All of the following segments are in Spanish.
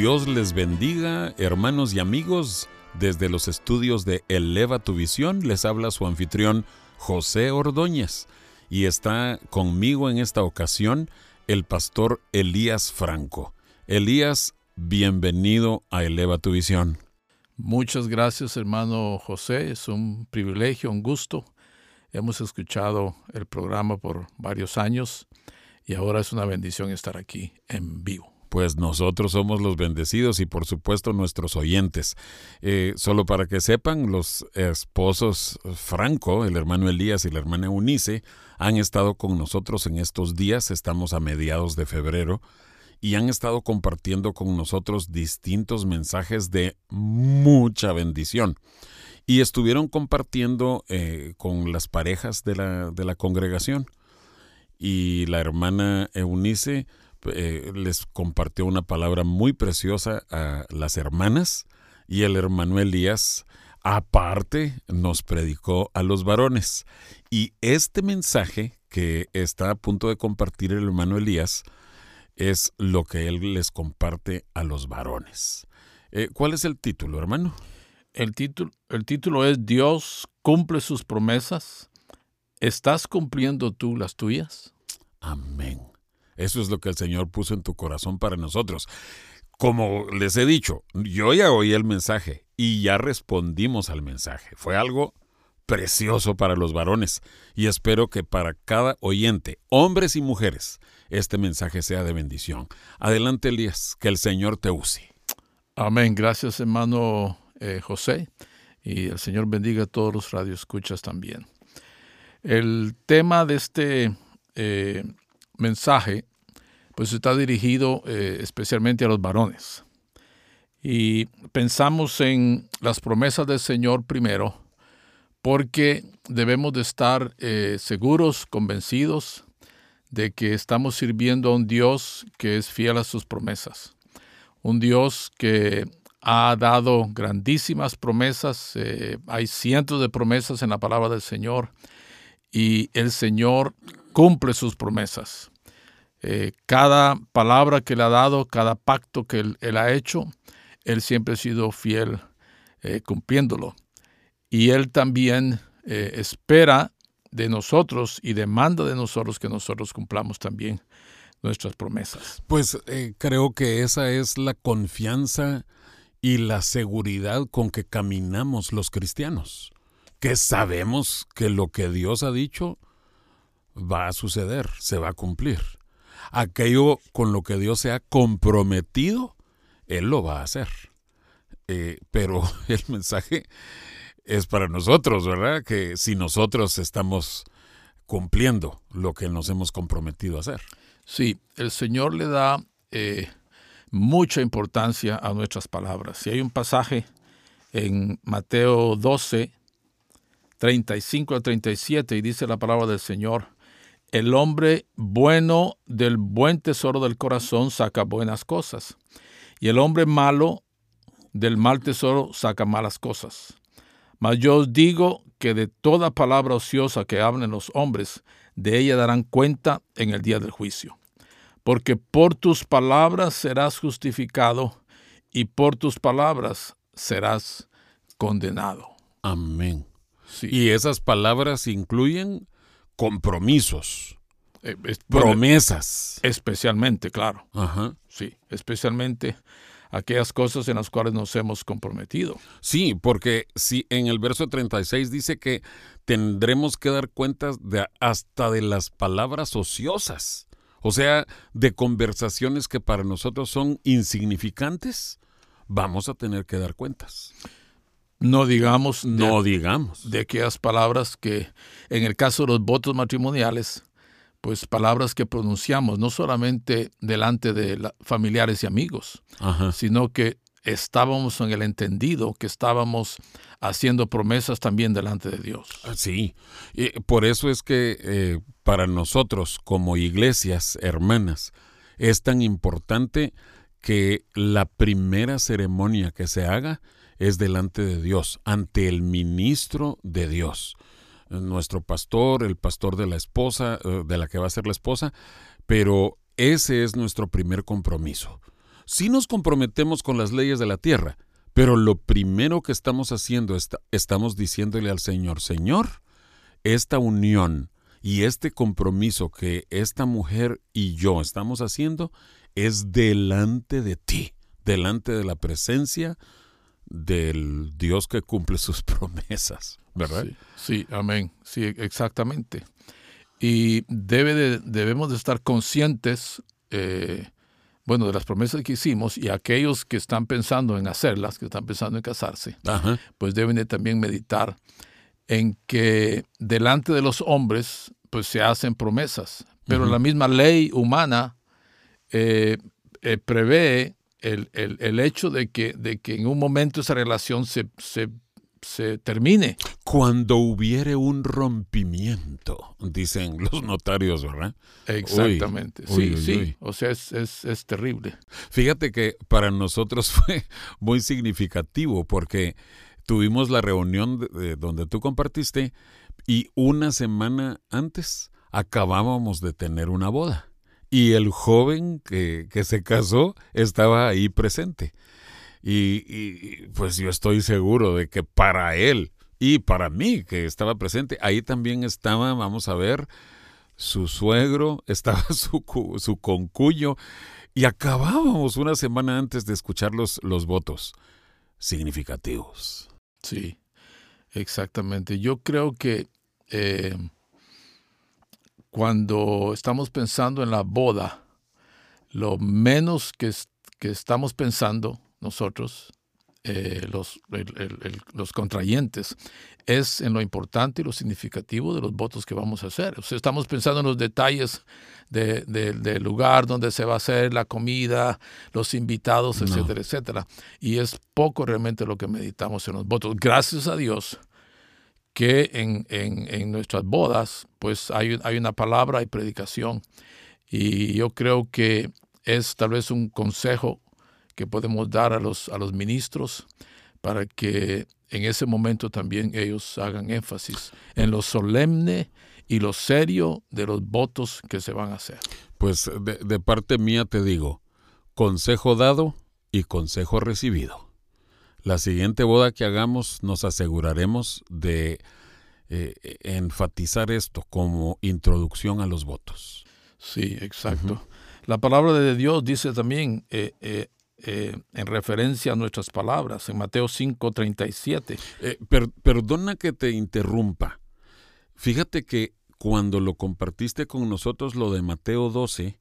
Dios les bendiga, hermanos y amigos. Desde los estudios de Eleva tu Visión les habla su anfitrión José Ordóñez y está conmigo en esta ocasión el pastor Elías Franco. Elías, bienvenido a Eleva tu Visión. Muchas gracias hermano José, es un privilegio, un gusto. Hemos escuchado el programa por varios años y ahora es una bendición estar aquí en vivo pues nosotros somos los bendecidos y por supuesto nuestros oyentes. Eh, solo para que sepan, los esposos Franco, el hermano Elías y la hermana Eunice, han estado con nosotros en estos días, estamos a mediados de febrero, y han estado compartiendo con nosotros distintos mensajes de mucha bendición. Y estuvieron compartiendo eh, con las parejas de la, de la congregación. Y la hermana Eunice eh, les compartió una palabra muy preciosa a las hermanas y el hermano Elías aparte nos predicó a los varones. Y este mensaje que está a punto de compartir el hermano Elías es lo que él les comparte a los varones. Eh, ¿Cuál es el título, hermano? El título, el título es Dios cumple sus promesas. ¿Estás cumpliendo tú las tuyas? Amén. Eso es lo que el Señor puso en tu corazón para nosotros. Como les he dicho, yo ya oí el mensaje y ya respondimos al mensaje. Fue algo precioso para los varones y espero que para cada oyente, hombres y mujeres, este mensaje sea de bendición. Adelante, Elías, que el Señor te use. Amén. Gracias, hermano eh, José. Y el Señor bendiga a todos los radioescuchas también. El tema de este eh, mensaje pues está dirigido eh, especialmente a los varones. Y pensamos en las promesas del Señor primero, porque debemos de estar eh, seguros, convencidos de que estamos sirviendo a un Dios que es fiel a sus promesas. Un Dios que ha dado grandísimas promesas, eh, hay cientos de promesas en la palabra del Señor y el Señor cumple sus promesas. Eh, cada palabra que le ha dado, cada pacto que él, ha hecho, él siempre ha sido fiel eh, cumpliéndolo. Y él también eh, espera de nosotros y demanda de nosotros que nosotros cumplamos también nuestras promesas. Pues creo que esa es la confianza y la seguridad con que caminamos los cristianos, que sabemos que lo que Dios ha dicho va a suceder, se va a cumplir aquello con lo que Dios se ha comprometido, Él lo va a hacer. Eh, pero el mensaje es para nosotros, ¿verdad? Que si nosotros estamos cumpliendo lo que nos hemos comprometido a hacer. Sí, el Señor le da eh, mucha importancia a nuestras palabras. Si hay un pasaje en Mateo 12, 35 a 37, y dice la palabra del Señor, el hombre bueno del buen tesoro del corazón saca buenas cosas, y el hombre malo del mal tesoro saca malas cosas. Mas yo os digo que de toda palabra ociosa que hablen los hombres, de ella darán cuenta en el día del juicio. Porque por tus palabras serás justificado y por tus palabras serás condenado. Amén. Y esas palabras incluyen compromisos, eh, promesas. Especialmente, claro. Sí, especialmente aquellas cosas en las cuales nos hemos comprometido. Sí, porque si en el verso 36 dice que tendremos que dar cuentas de hasta de las palabras ociosas, o sea, de conversaciones que para nosotros son insignificantes, vamos a tener que dar cuentas. No digamos. No digamos. De aquellas palabras que, en el caso de los votos matrimoniales, pues palabras que pronunciamos, no solamente delante de familiares y amigos, sino que estábamos en el entendido que estábamos haciendo promesas también delante de Dios. Ah, sí, y por eso es que eh, para nosotros como iglesias hermanas es tan importante que la primera ceremonia que se haga es delante de Dios, ante el ministro de Dios. Nuestro pastor, el pastor de la esposa, eh, de la que va a ser la esposa, pero ese es nuestro primer compromiso. Si nos comprometemos con las leyes de la tierra, pero lo primero que estamos haciendo, es estamos diciéndole al Señor, Señor, esta unión y este compromiso que esta mujer y yo estamos haciendo es delante de ti, delante de la presencia del Dios que cumple sus promesas, ¿verdad? Sí, amén, sí, exactamente. Y debe de, debemos de estar conscientes eh, bueno, de las promesas que hicimos y aquellos que están pensando en hacerlas, que están pensando en casarse, pues deben de también meditar en que delante de los hombres pues se hacen promesas, pero la misma ley humana eh, eh, prevé el, hecho de que, de que en un momento esa relación se, se se termine. Cuando hubiere un rompimiento, dicen los notarios, ¿verdad? Exactamente, sí, sí, o sea, es, es, terrible. Fíjate que para nosotros fue muy significativo porque tuvimos la reunión de, donde tú compartiste y una semana antes acabábamos de tener una boda y el joven que, que se casó estaba ahí presente. Y, pues yo estoy seguro de que para él y para mí, que estaba presente, ahí también estaba, vamos a ver, su suegro, estaba su, su concuyo, y acabábamos una semana antes de escuchar los, los votos significativos. Sí, exactamente. Yo creo que eh, cuando estamos pensando en la boda, lo menos que, que estamos pensando nosotros, eh, los, los contrayentes, es en lo importante y lo significativo de los votos que vamos a hacer. O sea, estamos pensando en los detalles del lugar donde se va a hacer la comida, los invitados, etcétera, etcétera. Y es poco realmente lo que meditamos en los votos. Gracias a Dios que en, en, nuestras bodas, pues hay, hay una palabra y predicación. Y yo creo que es tal vez un consejo que podemos dar a los, a los ministros para que en ese momento también ellos hagan énfasis en lo solemne y lo serio de los votos que se van a hacer. Pues de, parte mía te digo, consejo dado y consejo recibido. La siguiente boda que hagamos nos aseguraremos de eh, enfatizar esto como introducción a los votos. Sí, exacto. La palabra de Dios dice también, eh, eh, eh, en referencia a nuestras palabras, en Mateo 5:37. Eh, perdona que te interrumpa. Fíjate que cuando lo compartiste con nosotros lo de Mateo 12,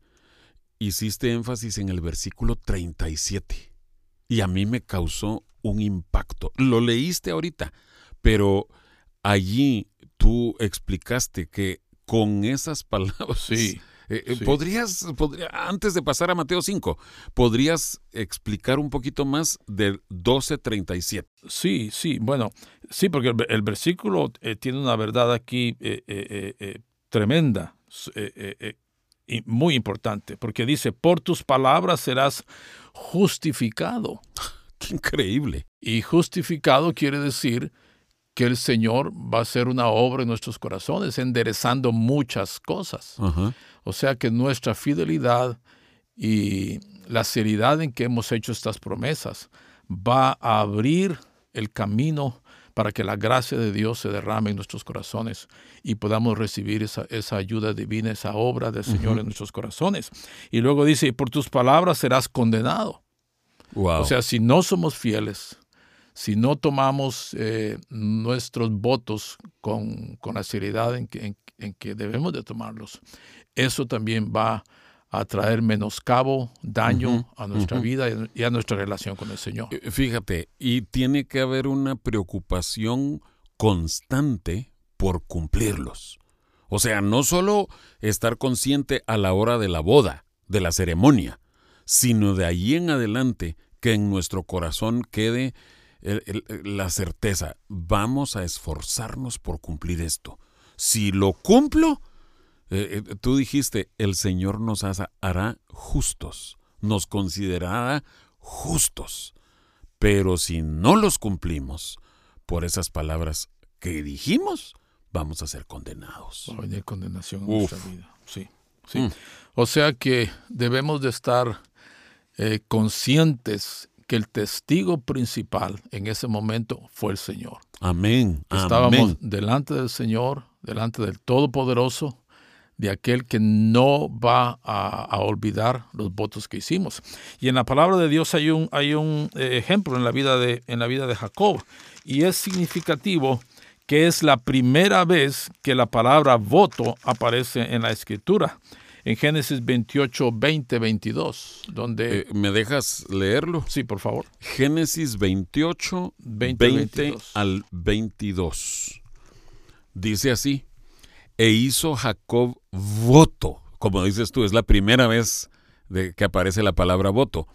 hiciste énfasis en el versículo 37. Y a mí me causó un impacto. Lo leíste ahorita, pero allí tú explicaste que con esas palabras sí. Eh, eh, ¿Podrías, antes de pasar a Mateo 5, podrías explicar un poquito más del 12.37? Sí, sí, bueno, sí, porque el, versículo eh, tiene una verdad aquí tremenda y muy importante, porque dice, por tus palabras serás justificado. ¡Qué increíble! Y justificado quiere decir que el Señor va a hacer una obra en nuestros corazones, enderezando muchas cosas. O sea que nuestra fidelidad y la seriedad en que hemos hecho estas promesas va a abrir el camino para que la gracia de Dios se derrame en nuestros corazones y podamos recibir esa, ayuda divina, esa obra del Señor en nuestros corazones. Y luego dice, y por tus palabras serás condenado. O sea, si no somos fieles, si no tomamos eh, nuestros votos con, la seriedad en que, en, que, debemos de tomarlos, eso también va a traer menoscabo, daño a nuestra vida y a nuestra relación con el Señor. Eh, fíjate, y tiene que haber una preocupación constante por cumplirlos. O sea, no solo estar consciente a la hora de la boda, de la ceremonia, sino de allí en adelante que en nuestro corazón quede la certeza, vamos a esforzarnos por cumplir esto. Si lo cumplo, eh, eh, tú dijiste, el Señor nos hará justos, nos considerará justos. Pero si no los cumplimos por esas palabras que dijimos, vamos a ser condenados. Va a venir condenación en nuestra vida. Sí, sí. Mm. O sea que debemos de estar eh, conscientes que el testigo principal en ese momento fue el Señor. Amén. Estábamos delante del Señor, delante del Todopoderoso, de aquel que no va a, olvidar los votos que hicimos. Y en la palabra de Dios hay un, hay un eh, ejemplo en la, vida de, en la vida de Jacob, y es significativo que es la primera vez que la palabra voto aparece en la escritura. En Génesis 28, 20, 22, donde... Eh, ¿Me dejas leerlo? Sí, por favor. Génesis 28, 20, al 22. Dice así, e hizo Jacob voto, como dices tú, es la primera vez de que aparece la palabra voto,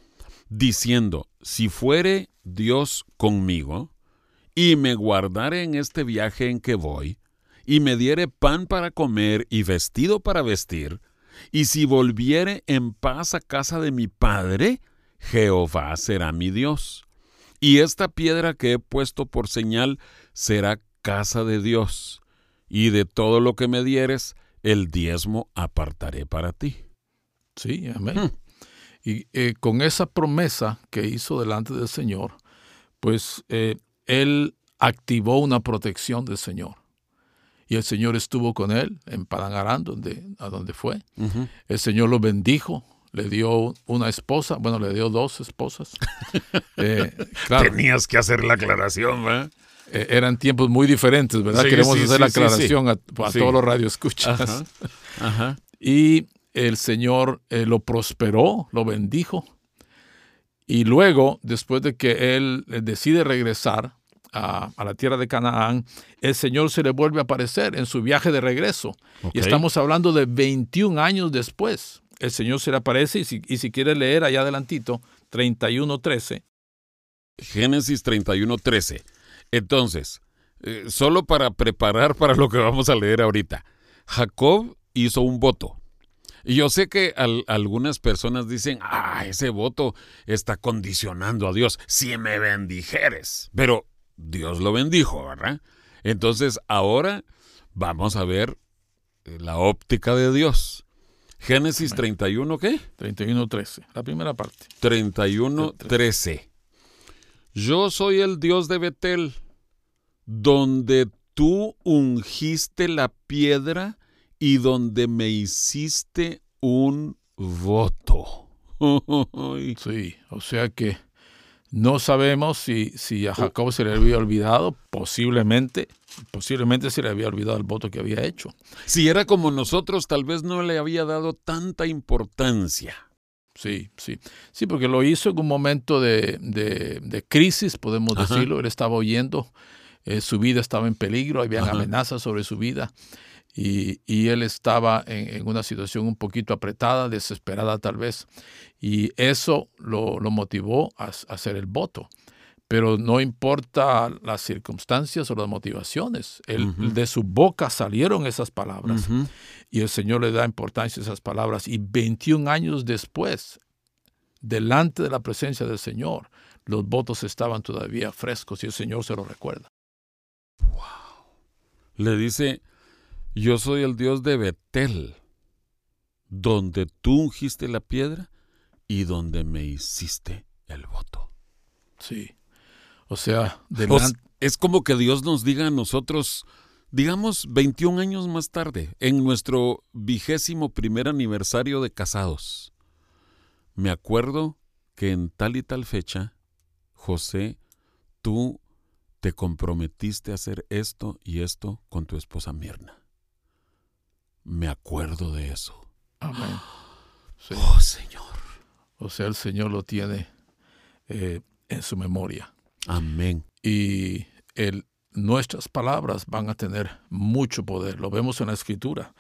diciendo, si fuere Dios conmigo, y me guardare en este viaje en que voy, y me diere pan para comer y vestido para vestir, y si volviere en paz a casa de mi padre, Jehová será mi Dios. Y esta piedra que he puesto por señal será casa de Dios y de todo lo que me dieres, el diezmo apartaré para ti. Sí, amén. Hmm. Y eh, con esa promesa que hizo delante del Señor, pues eh, él activó una protección del Señor. Y el Señor estuvo con él en Padangarán, donde, a donde fue. El Señor lo bendijo, le dio una esposa, bueno, le dio dos esposas. Eh, Tenías que hacer la aclaración, ¿verdad? Eh, eran tiempos muy diferentes, ¿verdad? Queremos hacer la aclaración a, todos los radioescuchas. Y el Señor eh, lo prosperó, lo bendijo. Y luego, después de que él eh, decide regresar a, la tierra de Canaán, el Señor se le vuelve a aparecer en su viaje de regreso. Y estamos hablando de 21 años después. El Señor se le aparece y si, y si quiere leer allá adelantito, 31.13. Génesis 31.13. Entonces, eh, solo para preparar para lo que vamos a leer ahorita, Jacob hizo un voto. Y yo sé que algunas personas dicen, ah, ese voto está condicionando a Dios, si me bendijeres. Pero Dios lo bendijo, ¿verdad? Entonces, ahora vamos a ver eh, la óptica de Dios. Génesis 31, ¿qué? 31.13, la primera parte. 31.13. Yo soy el Dios de Betel, donde tú ungiste la piedra y donde me hiciste un voto. sí, o sea que no sabemos si, si, a Jacob se le había olvidado, posiblemente, posiblemente se le había olvidado el voto que había hecho. Si era como nosotros, tal vez no le había dado tanta importancia. Sí, sí. Sí, porque lo hizo en un momento de, de, crisis, podemos decirlo. Él estaba oyendo eh, su vida estaba en peligro, había amenazas sobre su vida y, él estaba en, una situación un poquito apretada, desesperada tal vez, y eso lo, motivó a, hacer el voto. Pero no importa las circunstancias o las motivaciones, de su boca salieron esas palabras y el Señor le da importancia a esas palabras. Y 21 años después, delante de la presencia del Señor, los votos estaban todavía frescos y el Señor se lo recuerda. Le dice, yo soy el Dios de Betel, donde tú ungiste la piedra y donde me hiciste el voto. Sí. O sea, es como que Dios nos diga a nosotros, digamos, 21 años más tarde, en nuestro vigésimo primer aniversario de casados. Me acuerdo que en tal y tal fecha, José, tú te comprometiste a hacer esto y esto con tu esposa Mirna. Me acuerdo de eso. Amén. Oh, Señor. O sea, el Señor lo tiene eh, en su memoria. Amén. Y el, nuestras palabras van a tener mucho poder. Lo vemos en la escritura.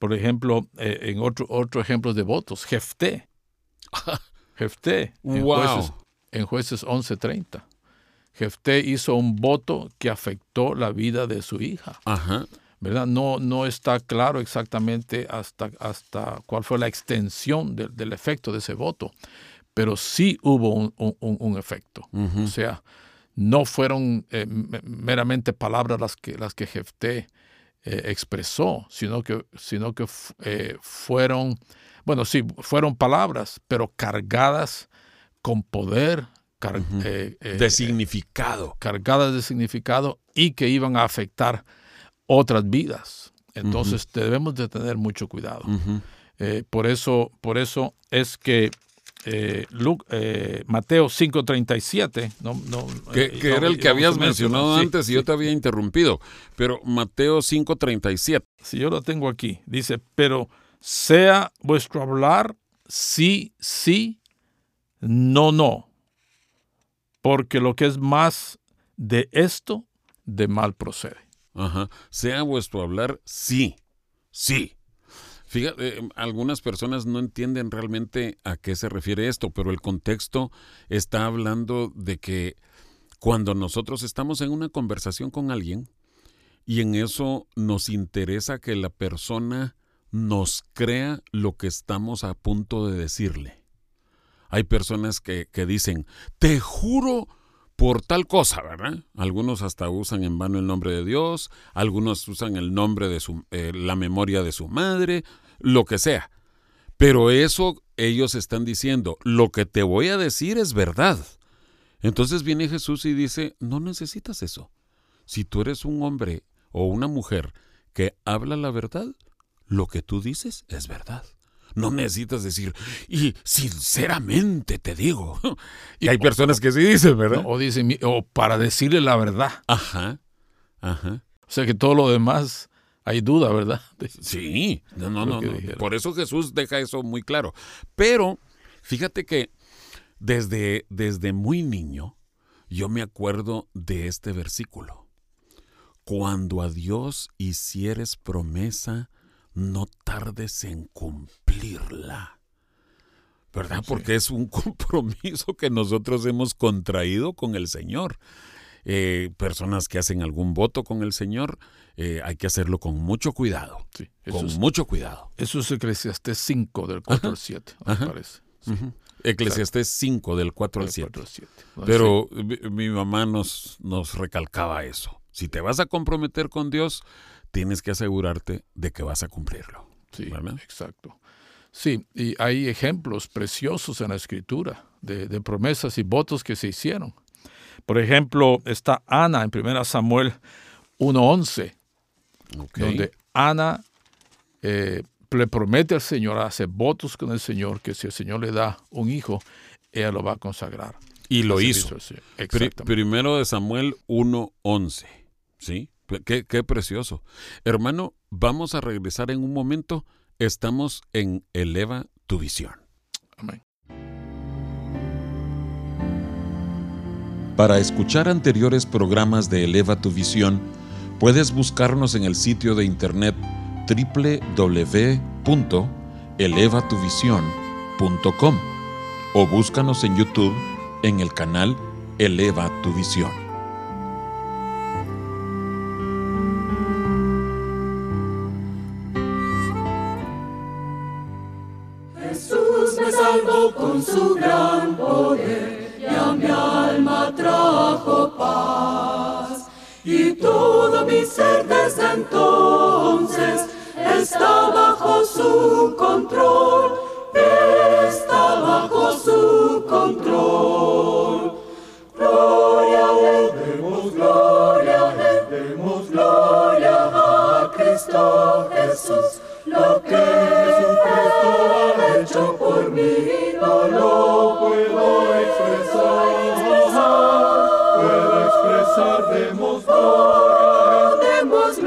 Por ejemplo, eh, en otro, otro ejemplo de votos, Jefté. Jefté, en Wow. jueces, en jueces 11:30. Jefté hizo un voto que afectó la vida de su hija. Ajá. ¿Verdad? No, no está claro exactamente hasta, hasta cuál fue la extensión del- del efecto de ese voto, pero sí hubo un, un- efecto. O sea, no fueron eh, meramente palabras las que, las que Jefté eh, expresó, sino que, sino que eh, fueron, bueno, sí, fueron palabras, pero cargadas con poder, car- De significado. cargadas de significado y que iban a afectar otras vidas. Entonces debemos de tener mucho cuidado. Eh, por, eso, por eso es que eh, eh, Mateo 5.37, no, no, Que, que no, era el que habías mencionado sí, antes y sí. yo te había interrumpido. Pero Mateo 5:37. Si yo lo tengo aquí, dice, pero sea vuestro hablar sí, sí, no, no, porque lo que es más de esto, de mal procede. Ajá. Sea vuestro hablar sí, sí. Fíjate, eh, algunas personas no entienden realmente a qué se refiere esto, pero el contexto está hablando de que cuando nosotros estamos en una conversación con alguien y en eso nos interesa que la persona nos crea lo que estamos a punto de decirle. Hay personas que, que dicen, te juro por tal cosa, ¿verdad? Algunos hasta usan en vano el nombre de Dios, algunos usan el nombre de su, eh, la memoria de su madre, lo que sea. Pero eso ellos están diciendo, lo que te voy a decir es verdad. Entonces viene Jesús y dice, no necesitas eso. Si tú eres un hombre o una mujer que habla la verdad, lo que tú dices es verdad. No necesitas decir, y sinceramente te digo. Y hay personas que sí dicen, ¿verdad? O dice, mi- o para decirle la verdad. Ajá, ajá. O sea que todo lo demás hay duda, ¿verdad? Sí, no, no, no. Por eso Jesús deja eso muy claro. Pero fíjate que desde, desde muy niño yo me acuerdo de este versículo. Cuando a Dios hicieres promesa, no tardes en cumplirla. ¿Verdad? Porque es un compromiso que nosotros hemos contraído con el Señor. Eh, personas que hacen algún voto con el Señor, eh, hay que hacerlo con mucho cuidado. sí, Con es, mucho cuidado. eso es Eclesiastés 5 del 4 al 7, me parece. Ujú. Eclesiastés 5 del 4 al Del 7. 4 al 7. Pero mi, mi mamá nos, nos recalcaba eso. Si te vas a comprometer con Dios, tienes que asegurarte de que vas a cumplirlo. Sí, ¿verdad? exacto. Sí, y hay ejemplos preciosos en la escritura de, de promesas y votos que se hicieron. Por ejemplo, está Ana en 1 Samuel 1.11, Ok. donde Ana eh, le promete al Señor, hace votos con el Señor, que si el Señor le da un hijo, ella lo va a consagrar. Y lo hizo. primero de Samuel 1.11. ¿Sí? Qué, qué precioso. Hermano, vamos a regresar en un momento. Estamos en Eleva tu visión. Amén. Para escuchar anteriores programas de Eleva tu Visión, puedes buscarnos en el sitio de internet www.elevatuvision.com o búscanos en YouTube en el canal Eleva tu Visión. Mi ser desde entonces está bajo su control, está bajo su control. Gloria demos gloria demos gloria a Cristo Jesús. Lo que Jesucristo ha hecho por mí no lo puedo expresar. Puedo expresar, demos gloria, demos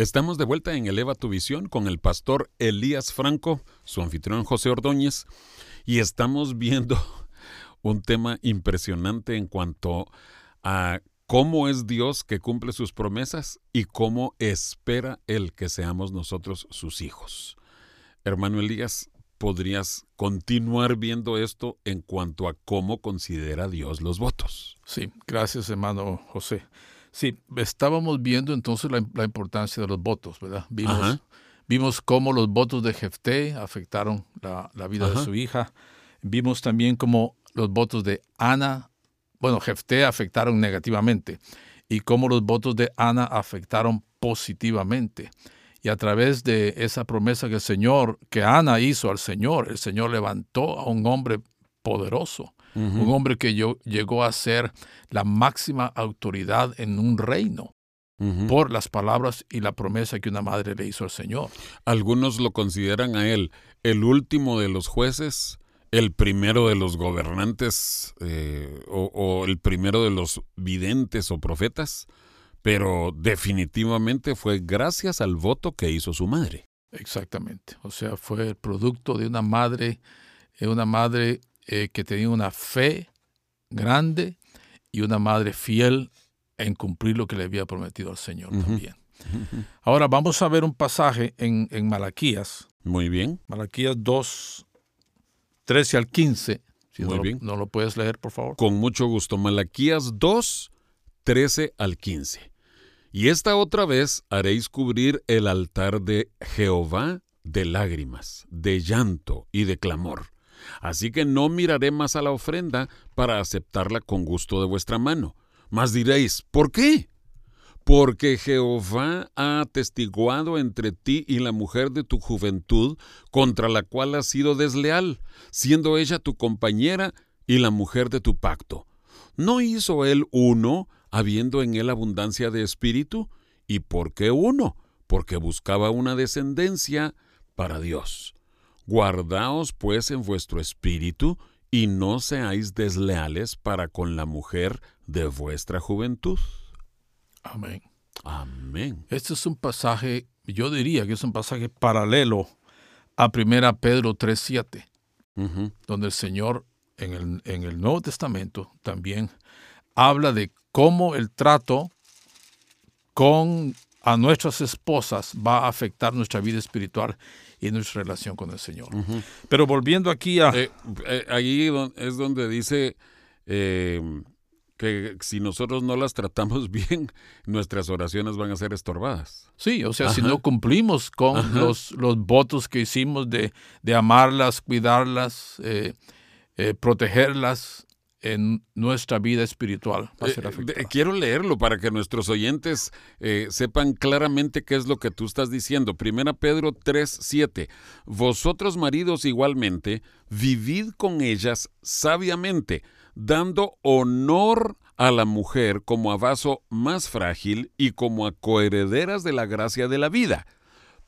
Estamos de vuelta en Eleva tu Visión con el pastor Elías Franco, su anfitrión José Ordóñez, y estamos viendo un tema impresionante en cuanto a cómo es Dios que cumple sus promesas y cómo espera Él que seamos nosotros sus hijos. Hermano Elías, ¿podrías continuar viendo esto en cuanto a cómo considera Dios los votos? Sí, gracias hermano José. Sí, estábamos viendo entonces la, la importancia de los votos, ¿verdad? Vimos, Ajá. vimos cómo los votos de Jefté afectaron la, la vida Ajá. de su hija. Vimos también cómo los votos de Ana, bueno, Jefté afectaron negativamente y cómo los votos de Ana afectaron positivamente. Y a través de esa promesa que el Señor, que Ana hizo al Señor, el Señor levantó a un hombre poderoso, un hombre que yo- llegó a ser la máxima autoridad en un reino por las palabras y la promesa que una madre le hizo al Señor. Algunos lo consideran a él el último de los jueces, el primero de los gobernantes eh, o, o el primero de los videntes o profetas, pero definitivamente fue gracias al voto que hizo su madre. Exactamente. O sea, fue el producto de una madre, eh, una madre eh, que tenía una fe grande y una madre fiel en cumplir lo que le había prometido al Señor también. Ahora vamos a ver un pasaje en, en Malaquías, Muy bien. Malaquías 2, 13 al 15. Si Muy no, lo- bien. no lo puedes leer, por favor. Con mucho gusto. Malaquías 2, 13 al 15. Y esta otra vez haréis cubrir el altar de Jehová de lágrimas, de llanto y de clamor. Así que no miraré más a la ofrenda para aceptarla con gusto de vuestra mano. Mas diréis, ¿por qué? Porque Jehová ha atestiguado entre ti y la mujer de tu juventud, contra la cual has sido desleal, siendo ella tu compañera y la mujer de tu pacto. ¿No hizo él uno, habiendo en él abundancia de espíritu? ¿Y por qué uno? Porque buscaba una descendencia para Dios. Guardaos pues en vuestro espíritu y no seáis desleales para con la mujer de vuestra juventud. Amén. Amén. Este es un pasaje, yo diría que es un pasaje paralelo a 1 Pedro 3.7, Ujú. donde el Señor en el, en el Nuevo Testamento también habla de cómo el trato con a nuestras esposas va a afectar nuestra vida espiritual y nuestra relación con el Señor. Pero volviendo aquí a... Eh, eh, ahí es donde dice eh, que si nosotros no las tratamos bien, nuestras oraciones van a ser estorbadas. Sí, o sea, si no cumplimos con los, los votos que hicimos de, de amarlas, cuidarlas, protegerlas en nuestra vida espiritual, va a ser Eh, quiero leerlo para que nuestros oyentes eh, sepan claramente qué es lo que tú estás diciendo. Primera Pedro 3, 7. Vosotros maridos igualmente, vivid con ellas sabiamente, dando honor a la mujer como a vaso más frágil y como a coherederas de la gracia de la vida,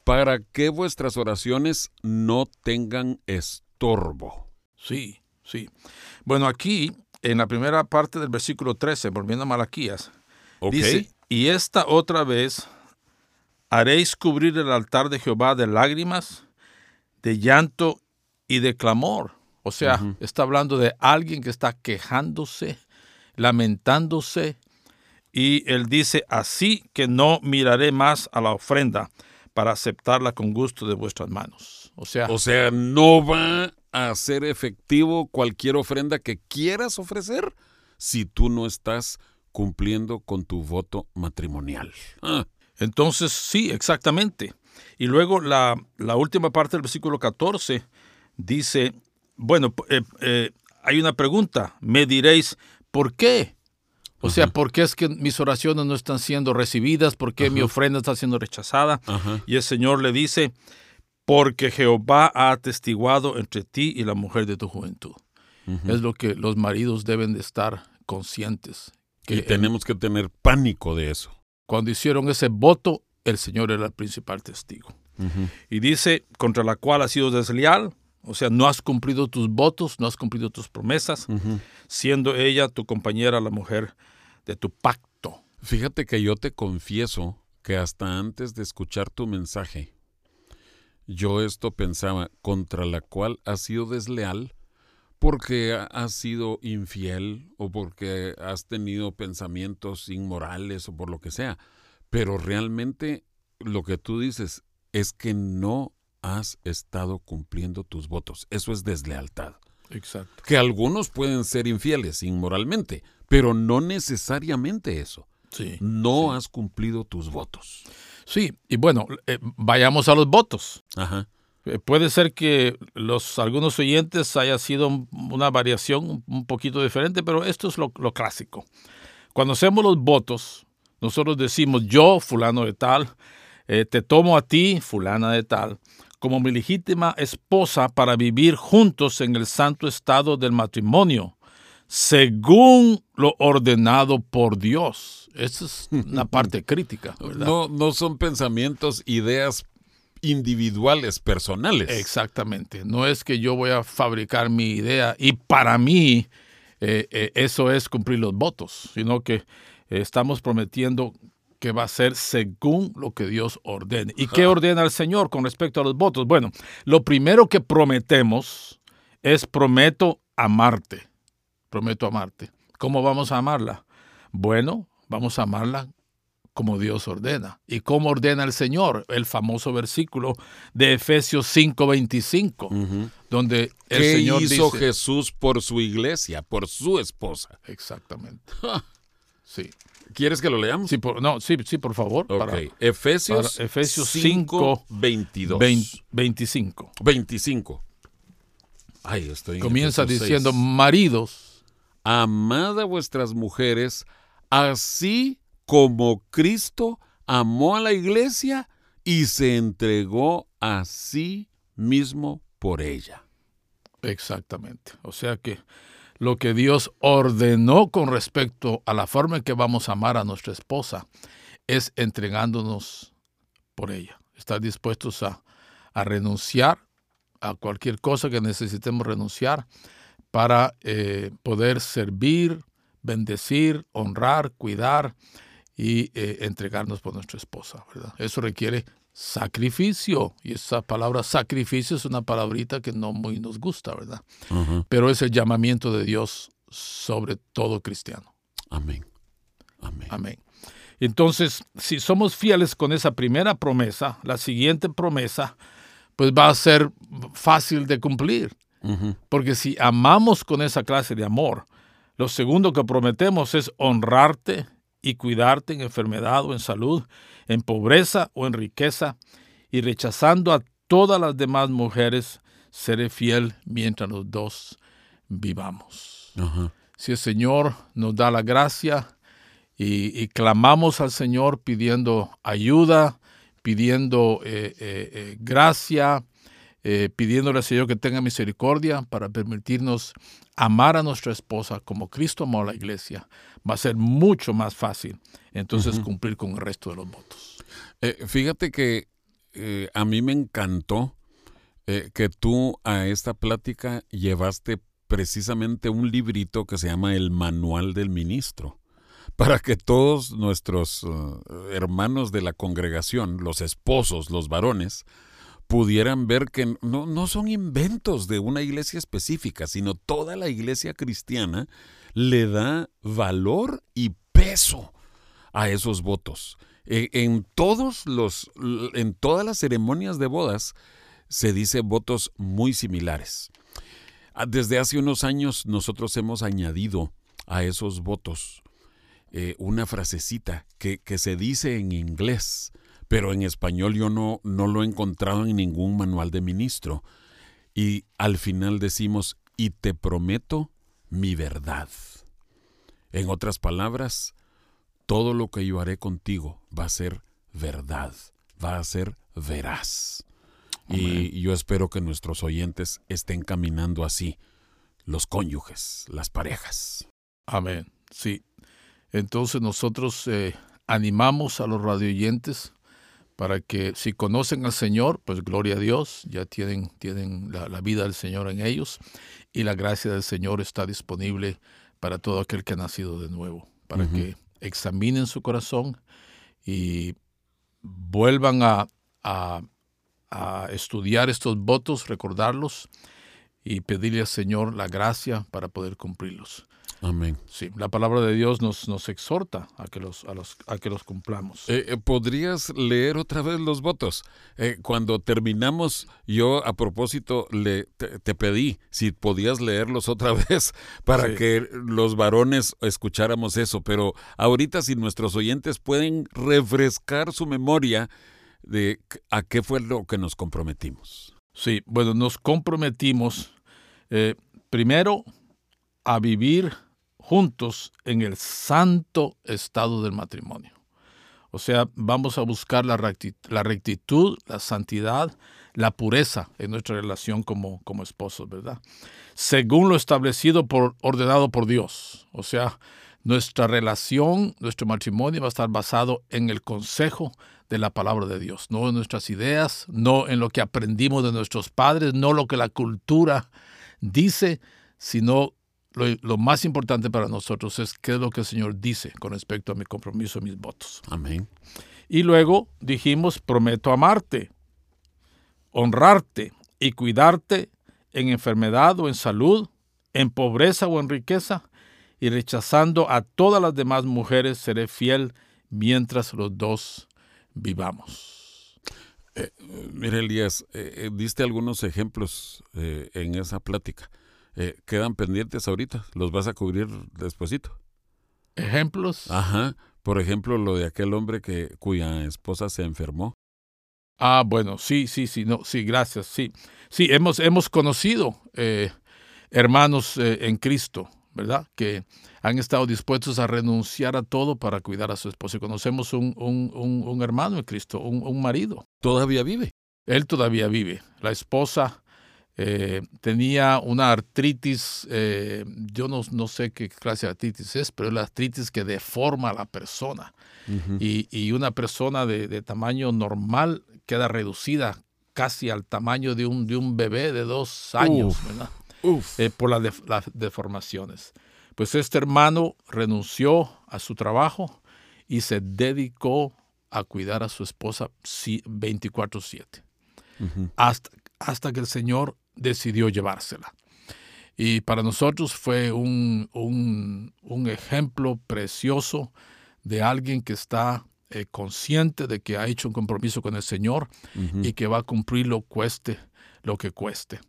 para que vuestras oraciones no tengan estorbo. Sí, sí. Bueno, aquí, en la primera parte del versículo 13, volviendo a Malaquías, ¿Ok? dice, y esta otra vez haréis cubrir el altar de Jehová de lágrimas, de llanto y de clamor. O sea, está hablando de alguien que está quejándose, lamentándose, y él dice, así que no miraré más a la ofrenda para aceptarla con gusto de vuestras manos. O sea, O sea, no va a ser efectivo cualquier ofrenda que quieras ofrecer si tú no estás cumpliendo con tu voto matrimonial. Ah, Entonces, sí, exactamente. Y luego la, la última parte del versículo 14 dice, bueno, eh, eh, hay una pregunta, me diréis, ¿por qué? O sea, ¿por qué es que mis oraciones no están siendo recibidas? ¿Por qué mi ofrenda está siendo rechazada? Ajá. Y el Señor le dice, porque Jehová ha atestiguado entre ti y la mujer de tu juventud. Es lo que los maridos deben de estar conscientes. Que y tenemos que tener pánico de eso. cuando hicieron ese voto, el Señor era el principal testigo. Y dice, contra la cual has sido desleal, o sea, no has cumplido tus votos, no has cumplido tus promesas, siendo ella tu compañera, la mujer de tu pacto. Fíjate que yo te confieso que hasta antes de escuchar tu mensaje, yo esto pensaba, contra la cual has sido desleal porque ha- has sido infiel o porque has tenido pensamientos inmorales o por lo que sea. Pero realmente lo que tú dices es que no has estado cumpliendo tus votos. Eso es deslealtad. Exacto. Que algunos pueden ser infieles inmoralmente, pero no necesariamente eso. Sí. No has cumplido tus votos. Sí, y bueno, eh, vayamos a los votos. Ajá. Eh, Puede ser que los algunos oyentes haya sido un- una variación un- poquito diferente, pero esto es lo, lo clásico. Cuando hacemos los votos, nosotros decimos yo, fulano de tal, eh, te tomo a ti, fulana de tal, como mi legítima esposa para vivir juntos en el santo estado del matrimonio, según lo ordenado por Dios. Esa es una parte crítica, ¿verdad? No, no son pensamientos, ideas individuales, personales. Exactamente. No es que yo voy a fabricar mi idea y para mí eh, eh, eso es cumplir los votos, sino que eh, estamos prometiendo que va a ser según lo que Dios ordene. ¿Y qué ordena el Señor con respecto a los votos? Bueno, lo primero que prometemos es prometo amarte. Prometo amarte. ¿Cómo vamos a amarla? Bueno, vamos a amarla como Dios ordena. ¿Y cómo ordena el Señor? El famoso versículo de Efesios 5:25, Ujú. donde el ¿Qué Señor hizo dice... Jesús por su iglesia, por su esposa? Exactamente. Sí. ¿Quieres que lo leamos? Sí, por, no, sí, sí, por favor. Ok. para- Efesios, para Efesios 5, 22. 20 25. 25. Ay, estoy en Comienza diciendo, 6. maridos, Amad a vuestras mujeres, así como Cristo amó a la iglesia y se entregó a sí mismo por ella. Exactamente. O sea que lo que Dios ordenó con respecto a la forma en que vamos a amar a nuestra esposa es entregándonos por ella. Estar dispuestos a, a renunciar a cualquier cosa que necesitemos renunciar para eh, poder servir, bendecir, honrar, cuidar y eh, entregarnos por nuestra esposa. ¿verdad? Eso requiere sacrificio y esa palabra sacrificio es una palabrita que no muy nos gusta, ¿verdad? Pero es el llamamiento de Dios sobre todo cristiano. Amén. Amén. Amén. Entonces, si somos fieles con esa primera promesa, la siguiente promesa, pues va a ser fácil de cumplir. Porque si amamos con esa clase de amor, lo segundo que prometemos es honrarte y cuidarte en enfermedad o en salud, en pobreza o en riqueza, y rechazando a todas las demás mujeres, seré fiel mientras los dos vivamos. Si el Señor nos da la gracia y, y clamamos al Señor pidiendo ayuda, pidiendo eh, eh, eh, gracia, eh, pidiéndole al Señor que tenga misericordia para permitirnos amar a nuestra esposa como Cristo amó a la iglesia, va a ser mucho más fácil entonces cumplir con el resto de los votos. Eh, fíjate que eh, a mí me encantó que tú a esta plática llevaste precisamente un librito que se llama El Manual del Ministro para que todos nuestros hermanos de la congregación, los esposos, los varones, pudieran ver que no, no son inventos de una iglesia específica, sino toda la iglesia cristiana le da valor y peso a esos votos. E, en, todos los, en todas las ceremonias de bodas se dice votos muy similares. Ah, desde hace unos años nosotros hemos añadido a esos votos eh, una frasecita que, que se dice en inglés pero en español yo no, no lo he encontrado en ningún manual de ministro. Y al final decimos, y te prometo mi verdad. En otras palabras, todo lo que yo haré contigo va a ser verdad, va a ser veraz. Y yo espero que nuestros oyentes estén caminando así, los cónyuges, las parejas. Amén. Sí. Entonces nosotros eh, animamos a los radioyentes para que si conocen al Señor, pues gloria a Dios, ya tienen, tienen la, vida del Señor en ellos y la gracia del Señor está disponible para todo aquel que ha nacido de nuevo, para que examinen su corazón y vuelvan a, a, a estudiar estos votos, recordarlos y pedirle al Señor la gracia para poder cumplirlos. Amén. Sí, la palabra de Dios nos, nos exhorta a que los, a los, a que los cumplamos. Eh, eh, ¿Podrías leer otra vez los votos? Eh, cuando terminamos, yo a propósito le, te, pedí si podías leerlos otra vez para que los varones escucháramos eso, pero ahorita si nuestros oyentes pueden refrescar su memoria de a qué fue lo que nos comprometimos. Sí, bueno, nos comprometimos primero a vivir juntos en el santo estado del matrimonio. O sea, vamos a buscar la rectitud, la, santidad, la pureza en nuestra relación como, como esposos, ¿verdad? Según lo establecido por, ordenado por Dios. O sea, nuestra relación, nuestro matrimonio va a estar basado en el consejo de la palabra de Dios, no en nuestras ideas, no en lo que aprendimos de nuestros padres, no lo que la cultura dice, sino lo, más importante para nosotros es qué es lo que el Señor dice con respecto a mi compromiso y mis votos. Amén. Y luego dijimos, prometo amarte, honrarte y cuidarte en enfermedad o en salud, en pobreza o en riqueza, y rechazando a todas las demás mujeres seré fiel mientras los dos vivamos. Eh, mire, Elías, eh, eh, diste algunos ejemplos en esa plática. Eh, quedan pendientes ahorita. ¿Los vas a cubrir despuesito? ¿Ejemplos? Ajá. Por ejemplo, lo de aquel hombre que cuya esposa se enfermó. Ah, bueno, sí, sí, sí, no, sí, gracias, sí. Sí, hemos, hemos conocido eh, hermanos eh, en Cristo, ¿verdad? Que han estado dispuestos a renunciar a todo para cuidar a su esposa. Y conocemos un, un, un, hermano en Cristo, un marido. ¿Todavía vive? Él todavía vive. La esposa eh, tenía una artritis, eh, yo no, no, sé qué clase de artritis es, pero es la artritis que deforma a la persona. y, una persona de, tamaño normal queda reducida casi al tamaño de un, de un bebé de dos años, eh, por las deformaciones. Pues este hermano renunció a su trabajo y se dedicó a cuidar a su esposa 24/7. hasta, hasta que el Señor decidió llevársela. Y para nosotros fue un, un, ejemplo precioso de alguien que está eh, consciente de que ha hecho un compromiso con el Señor y que va a cumplirlo cueste lo que cueste.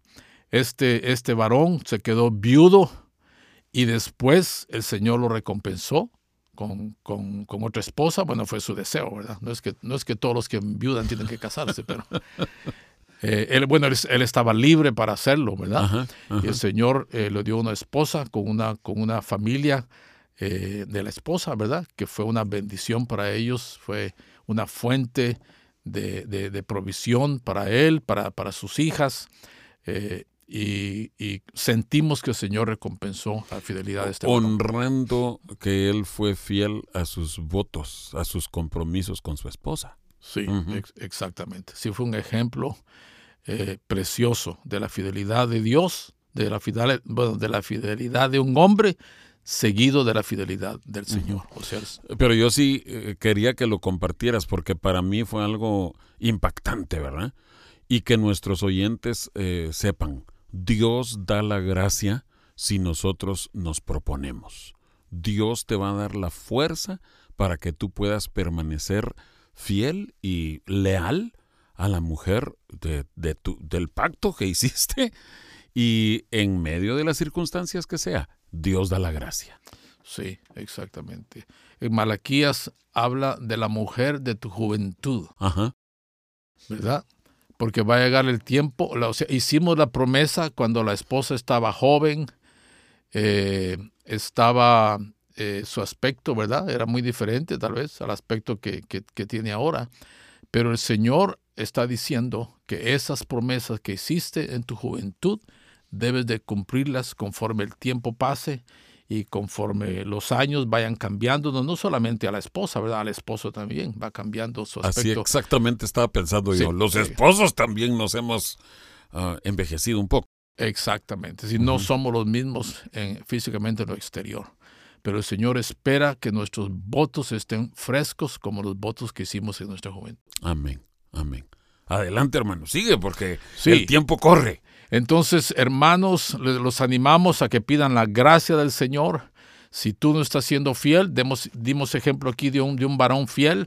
Este, este varón se quedó viudo y después el Señor lo recompensó con, con, con, otra esposa. Bueno, fue su deseo, ¿verdad? No es que, no es que todos los que viudan tienen que casarse, pero eh, él, bueno, él, estaba libre para hacerlo, ¿verdad? Y el Señor eh, le dio una esposa con una, con una familia eh, de la esposa, ¿verdad? Que fue una bendición para ellos, fue una fuente de, de- de provisión para él, para, para sus hijas, y, y sentimos que el Señor recompensó la fidelidad de este varón. honrando que él fue fiel a sus votos, a sus compromisos con su esposa. Sí, ex- exactamente. Sí, fue un ejemplo eh, precioso de la fidelidad de Dios, de la, fidel- bueno, de la fidelidad de un hombre, seguido de la fidelidad del Señor. O sea, es- Pero yo sí eh, quería que lo compartieras porque para mí fue algo impactante, ¿verdad? Y que nuestros oyentes eh, sepan, Dios da la gracia si nosotros nos proponemos. Dios te va a dar la fuerza para que tú puedas permanecer fiel y leal a la mujer de, de tu- del pacto que hiciste y en medio de las circunstancias que sea, Dios da la gracia. sí, exactamente. En Malaquías habla de la mujer de tu juventud. Ajá. ¿verdad? Porque va a llegar el tiempo, la- o sea, hicimos la promesa cuando la esposa estaba joven, eh, estaba eh, su aspecto, ¿verdad? Era muy diferente tal vez al aspecto que, que- que tiene ahora, pero el Señor está diciendo que esas promesas que hiciste en tu juventud, debes de cumplirlas conforme el tiempo pase y conforme los años vayan cambiando, no, solamente a la esposa, ¿verdad? Al esposo también va cambiando su Así aspecto. exactamente estaba pensando Sí, yo. Los sí. esposos también nos hemos ah, envejecido un poco. Exactamente. Si no somos los mismos en- físicamente en lo exterior. Pero el Señor espera que nuestros votos estén frescos como los votos que hicimos en nuestra juventud. Amén, amén. Adelante, hermano, sigue porque Sí. el tiempo corre. Entonces, hermanos, los animamos a que pidan la gracia del Señor. Si tú no estás siendo fiel, demos, dimos ejemplo aquí de un, de un varón fiel,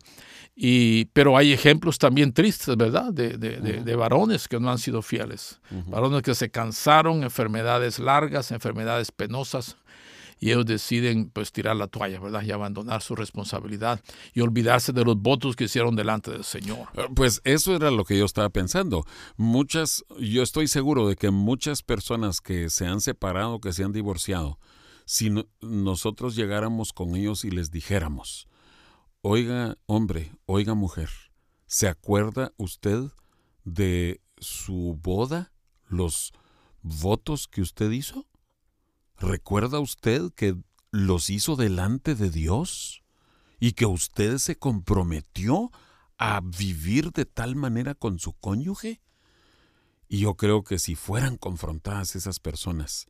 y, pero hay ejemplos también tristes, ¿verdad? De, de- de- de varones que no han sido fieles. Varones que se cansaron, enfermedades largas, enfermedades penosas, y ellos deciden pues tirar la toalla, ¿verdad? Y abandonar su responsabilidad y olvidarse de los votos que hicieron delante del Señor. Ah, Pues eso era lo que yo estaba pensando. Muchas, yo estoy seguro de que muchas personas que se han separado, que se han divorciado, si no- nosotros llegáramos con ellos y les dijéramos, oiga hombre, oiga mujer, ¿se acuerda usted de su boda, los votos que usted hizo? ¿Recuerda usted que los hizo delante de Dios? ¿Y que usted se comprometió a vivir de tal manera con su cónyuge? Y yo creo que si fueran confrontadas esas personas,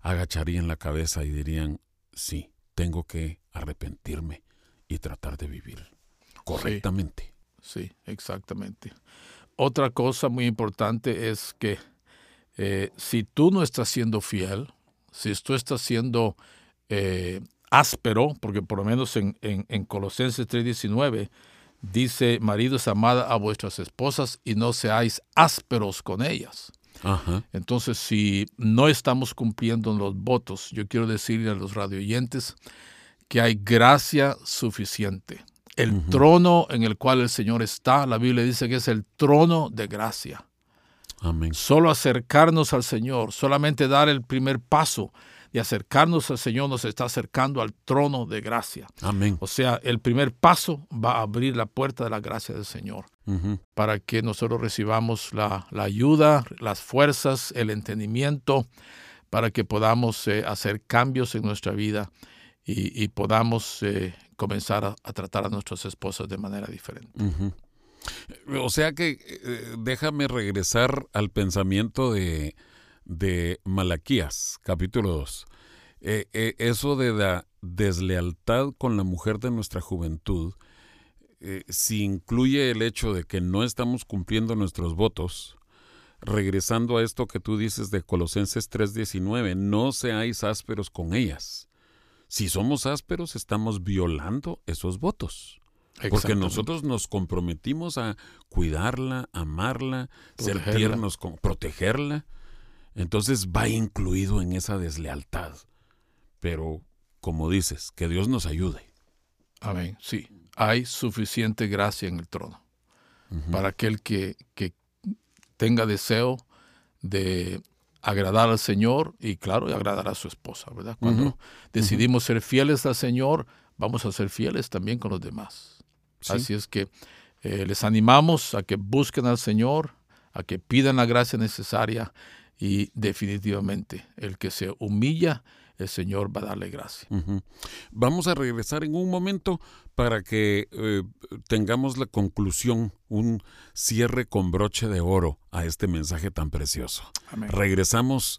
agacharían la cabeza y dirían, sí, tengo que arrepentirme y tratar de vivir correctamente. Sí, exactamente. Otra cosa muy importante es que eh, si tú no estás siendo fiel, si tú estás siendo eh, áspero, porque por lo menos en, en, en Colosenses 3:19 dice, maridos, amad a vuestras esposas y no seáis ásperos con ellas. Ajá. Entonces, si no estamos cumpliendo los votos, yo quiero decirle a los radioyentes que hay gracia suficiente. El trono en el cual el Señor está, la Biblia dice que es el trono de gracia. Amén. Solo acercarnos al Señor, solamente dar el primer paso de acercarnos al Señor nos está acercando al trono de gracia. Amén. O sea, el primer paso va a abrir la puerta de la gracia del Señor para que nosotros recibamos la, la ayuda, las fuerzas, el entendimiento, para que podamos eh, hacer cambios en nuestra vida y, y podamos eh, comenzar a, a tratar a nuestras esposas de manera diferente. O sea que eh, déjame regresar al pensamiento de, de Malaquías, capítulo 2. Eh, eh, eso de la deslealtad con la mujer de nuestra juventud, si incluye el hecho de que no estamos cumpliendo nuestros votos, regresando a esto que tú dices de Colosenses 3:19, no seáis ásperos con ellas. Si somos ásperos, estamos violando esos votos. Porque nosotros nos comprometimos a cuidarla, amarla, ser Protegerla. tiernos, con, protegerla. Entonces va incluido en esa deslealtad. Pero, como dices, que Dios nos ayude. Amén. Sí, hay suficiente gracia en el trono para aquel que, que tenga deseo de agradar al Señor y, claro, y agradar a su esposa, ¿verdad? Cuando decidimos ser fieles al Señor, vamos a ser fieles también con los demás. Sí. Así es que Eh, les animamos a que busquen al Señor, a que pidan la gracia necesaria y definitivamente el que se humilla, el Señor va a darle gracia. Vamos a regresar en un momento para que eh, tengamos la conclusión, un cierre con broche de oro a este mensaje tan precioso. Regresamos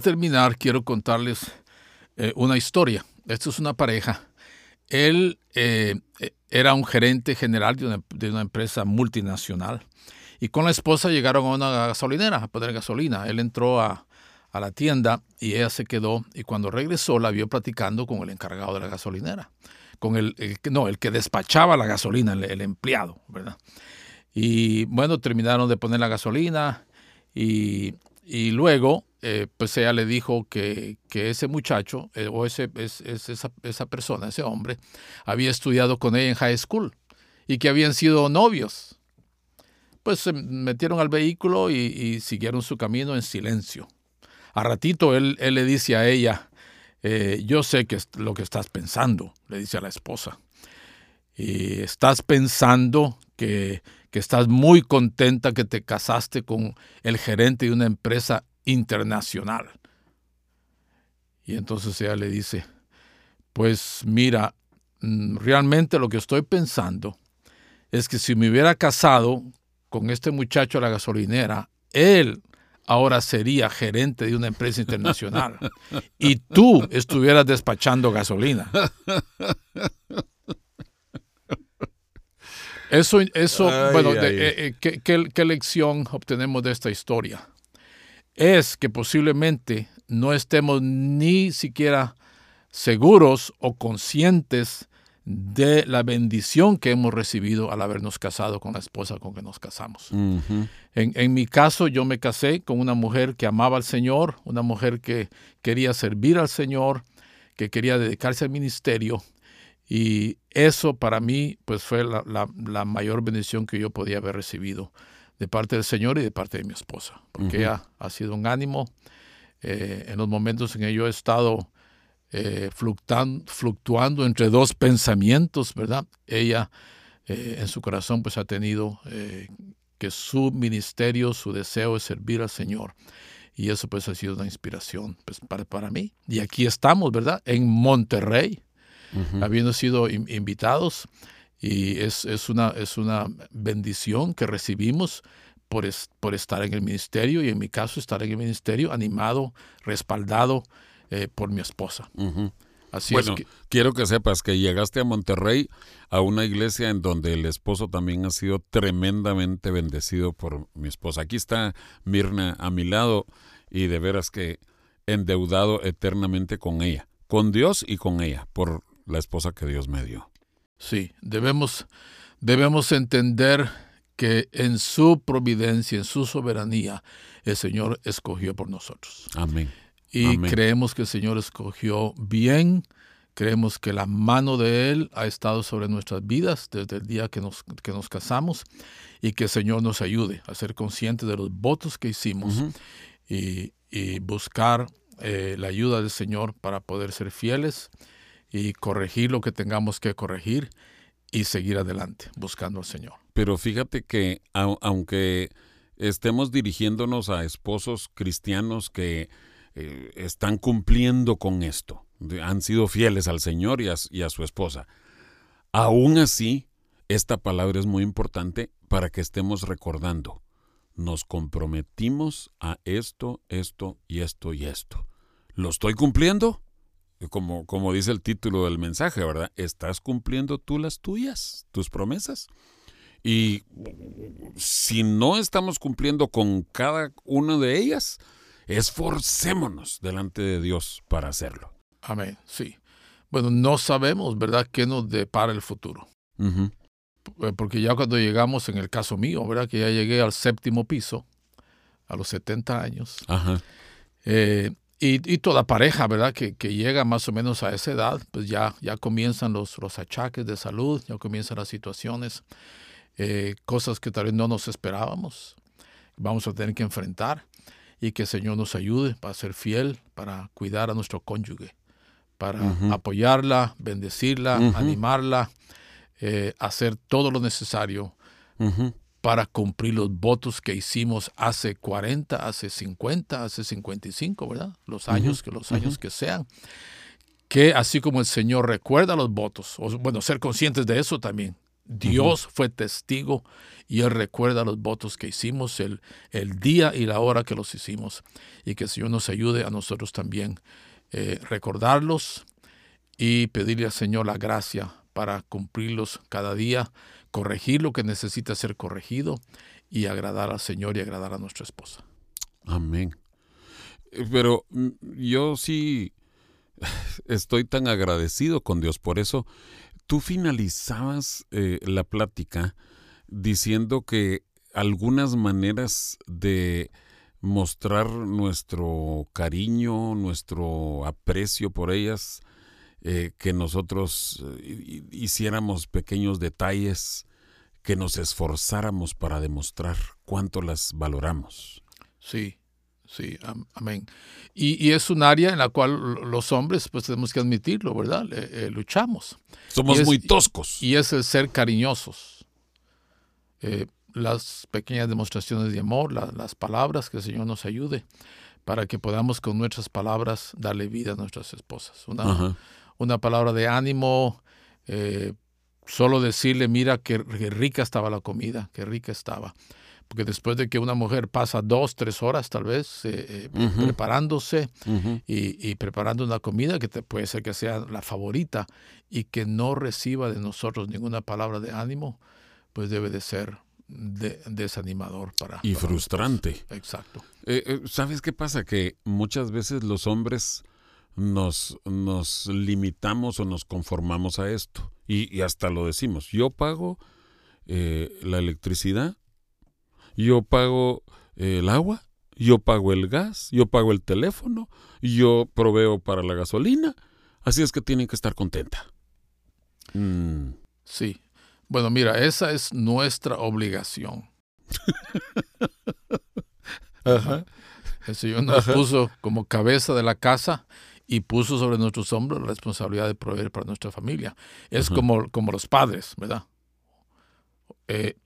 Terminar, quiero contarles eh, una historia. Esto es una pareja. Él eh, era un gerente general de una, empresa multinacional y con la esposa llegaron a una gasolinera a poner gasolina. Él entró a, la tienda y ella se quedó y cuando regresó la vio platicando con el encargado de la gasolinera, con el, no, el que despachaba la gasolina, el, el, empleado, ¿verdad? Y bueno, terminaron de poner la gasolina y, y luego eh, pues ella le dijo que, ese muchacho eh, o ese, es, esa, persona, ese hombre, había estudiado con ella en high school y que habían sido novios. Pues se metieron al vehículo y, siguieron su camino en silencio. A ratito él, le dice a ella, eh, yo sé que es lo que estás pensando, le dice a la esposa. Y estás pensando que, que estás muy contenta que te casaste con el gerente de una empresa internacional. Y entonces ella le dice, pues mira, mm, realmente lo que estoy pensando es que si me hubiera casado con este muchacho de la gasolinera, él ahora sería gerente de una empresa internacional y tú estuvieras despachando gasolina. Eso, eso bueno, eh, eh, ¿qué, lección obtenemos de esta historia? Es que posiblemente no estemos ni siquiera seguros o conscientes de la bendición que hemos recibido al habernos casado con la esposa con que nos casamos. en, mi caso, yo me casé con una mujer que amaba al Señor, una mujer que quería servir al Señor, que quería dedicarse al ministerio y eso para mí pues fue la, mayor bendición que yo podía haber recibido de parte del Señor y de parte de mi esposa, porque ella ha sido un ánimo eh, en los momentos en que yo he estado eh, fluctuando, entre dos pensamientos, ¿verdad? Ella eh, en su corazón pues ha tenido que su ministerio, su deseo es servir al Señor. Y eso pues ha sido una inspiración pues, para, para mí. Y aquí estamos, ¿verdad? En Monterrey, habiendo sido invitados. Y es, una, es una bendición que recibimos por, por, estar en el ministerio y en mi caso estar en el ministerio animado, respaldado eh, por mi esposa. Así bueno, es quiero que sepas que llegaste a Monterrey a una iglesia en donde el esposo también ha sido tremendamente bendecido por mi esposa. Aquí está Mirna a mi lado y de veras que endeudado eternamente con ella, con Dios y con ella, por la esposa que Dios me dio. Sí, debemos, debemos entender que en su providencia, en su soberanía, el Señor escogió por nosotros. Amén. Y creemos que el Señor escogió bien, creemos que la mano de Él ha estado sobre nuestras vidas desde el día que nos, que nos casamos y que el Señor nos ayude a ser conscientes de los votos que hicimos y, buscar eh, la ayuda del Señor para poder ser fieles y corregir lo que tengamos que corregir y seguir adelante buscando al Señor. Pero fíjate que aunque estemos dirigiéndonos a esposos cristianos que eh, están cumpliendo con esto, han sido fieles al Señor y a, y a su esposa, aún así, esta palabra es muy importante para que estemos recordando. Nos comprometimos a esto, esto y esto y esto. ¿Lo estoy cumpliendo? Como, como dice el título del mensaje, ¿verdad? ¿Estás cumpliendo tú las tuyas, tus promesas? Y si no estamos cumpliendo con cada una de ellas, esforcémonos delante de Dios para hacerlo. Amén, sí. Bueno, no sabemos, ¿verdad?, qué nos depara el futuro. Eh, porque ya cuando llegamos, en el caso mío, ¿verdad?, que ya llegué al séptimo piso, a los 70 años, Ajá. Eh, y, toda pareja, ¿verdad? Que, llega más o menos a esa edad, pues ya, ya comienzan los, los achaques de salud, ya comienzan las situaciones, eh, cosas que tal vez no nos esperábamos, vamos a tener que enfrentar y que el Señor nos ayude para ser fiel, para cuidar a nuestro cónyuge, para apoyarla, bendecirla, animarla, eh, hacer todo lo necesario para cumplir los votos que hicimos hace 40, hace 50, hace 55, ¿verdad? Los años, que los años que sean. Que así como el Señor recuerda los votos, o bueno, ser conscientes de eso también. Dios fue testigo y Él recuerda los votos que hicimos, el, el día y la hora que los hicimos. Y que el Señor nos ayude a nosotros también eh, recordarlos y pedirle al Señor la gracia para cumplirlos cada día corregir lo que necesita ser corregido y agradar al Señor y agradar a nuestra esposa. Amén. Eh, pero mm, yo sí estoy tan agradecido con Dios. Por eso tú finalizabas eh, la plática diciendo que algunas maneras de mostrar nuestro cariño, nuestro aprecio por ellas, eh, que nosotros eh, hiciéramos pequeños detalles, que nos esforzáramos para demostrar cuánto las valoramos. Sí, sí, amén. Y, es un área en la cual los hombres, pues tenemos que admitirlo, ¿verdad? Eh, luchamos. Somos muy toscos. Y es el ser cariñosos. las pequeñas demostraciones de amor, las palabras, que el Señor nos ayude para que podamos con nuestras palabras darle vida a nuestras esposas. Una, una palabra de ánimo, eh, solo decirle, mira qué, rica estaba la comida, qué rica estaba. Porque después de que una mujer pasa dos, tres horas tal vez eh, eh, preparándose y, preparando una comida que te, puede ser que sea la favorita y que no reciba de nosotros ninguna palabra de ánimo, pues debe de ser desanimador para... Y frustrante. Exacto. Eh, ¿Sabes qué pasa? Que muchas veces los hombres nos, nos limitamos o nos conformamos a esto. Y, hasta lo decimos. Yo pago la electricidad yo pago el agua, yo pago el gas, yo pago el teléfono, yo proveo para la gasolina, así es que tienen que estar contenta. Mm. Sí. Bueno, mira, esa es nuestra obligación. El Señor nos puso como cabeza de la casa y puso sobre nuestros hombros la responsabilidad de proveer para nuestra familia. Es como, como los padres, ¿verdad? Eh,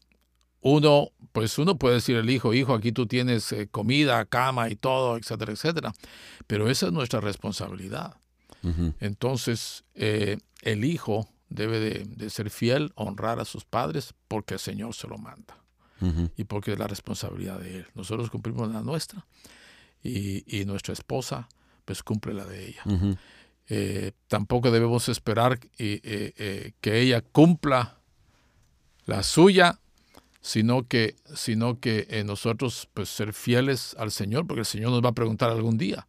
uno, pues uno puede decir al hijo, hijo, aquí tú tienes eh, comida, cama y todo, etcétera, etcétera. Pero esa es nuestra responsabilidad. Entonces, eh, el hijo debe de, ser fiel, honrar a sus padres porque el Señor se lo manda y porque es la responsabilidad de Él. Nosotros cumplimos la nuestra y, nuestra esposa pues cumple la de ella. Eh, tampoco debemos esperar que ella cumpla la suya sino que, sino que eh, nosotros pues ser fieles al Señor, porque el Señor nos va a preguntar algún día,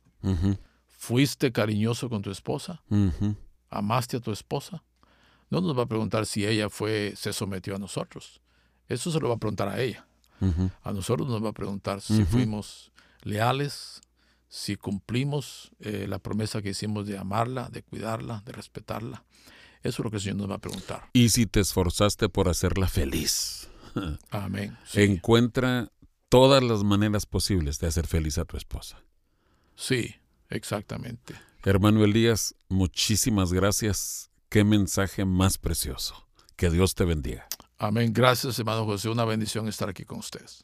¿fuiste cariñoso con tu esposa? ¿Amaste a tu esposa? No nos va a preguntar si ella fue, se sometió a nosotros. Eso se lo va a preguntar a ella. A nosotros nos va a preguntar si fuimos leales, si cumplimos eh, la promesa que hicimos de amarla, de cuidarla, de respetarla. Eso es lo que el Señor nos va a preguntar. Y si te esforzaste por hacerla feliz. Amén. Encuentra todas las maneras posibles de hacer feliz a tu esposa. Sí, exactamente. Hermano Elías, muchísimas gracias. Qué mensaje más precioso. Que Dios te bendiga. Amén. Gracias, hermano José. Una bendición estar aquí con ustedes.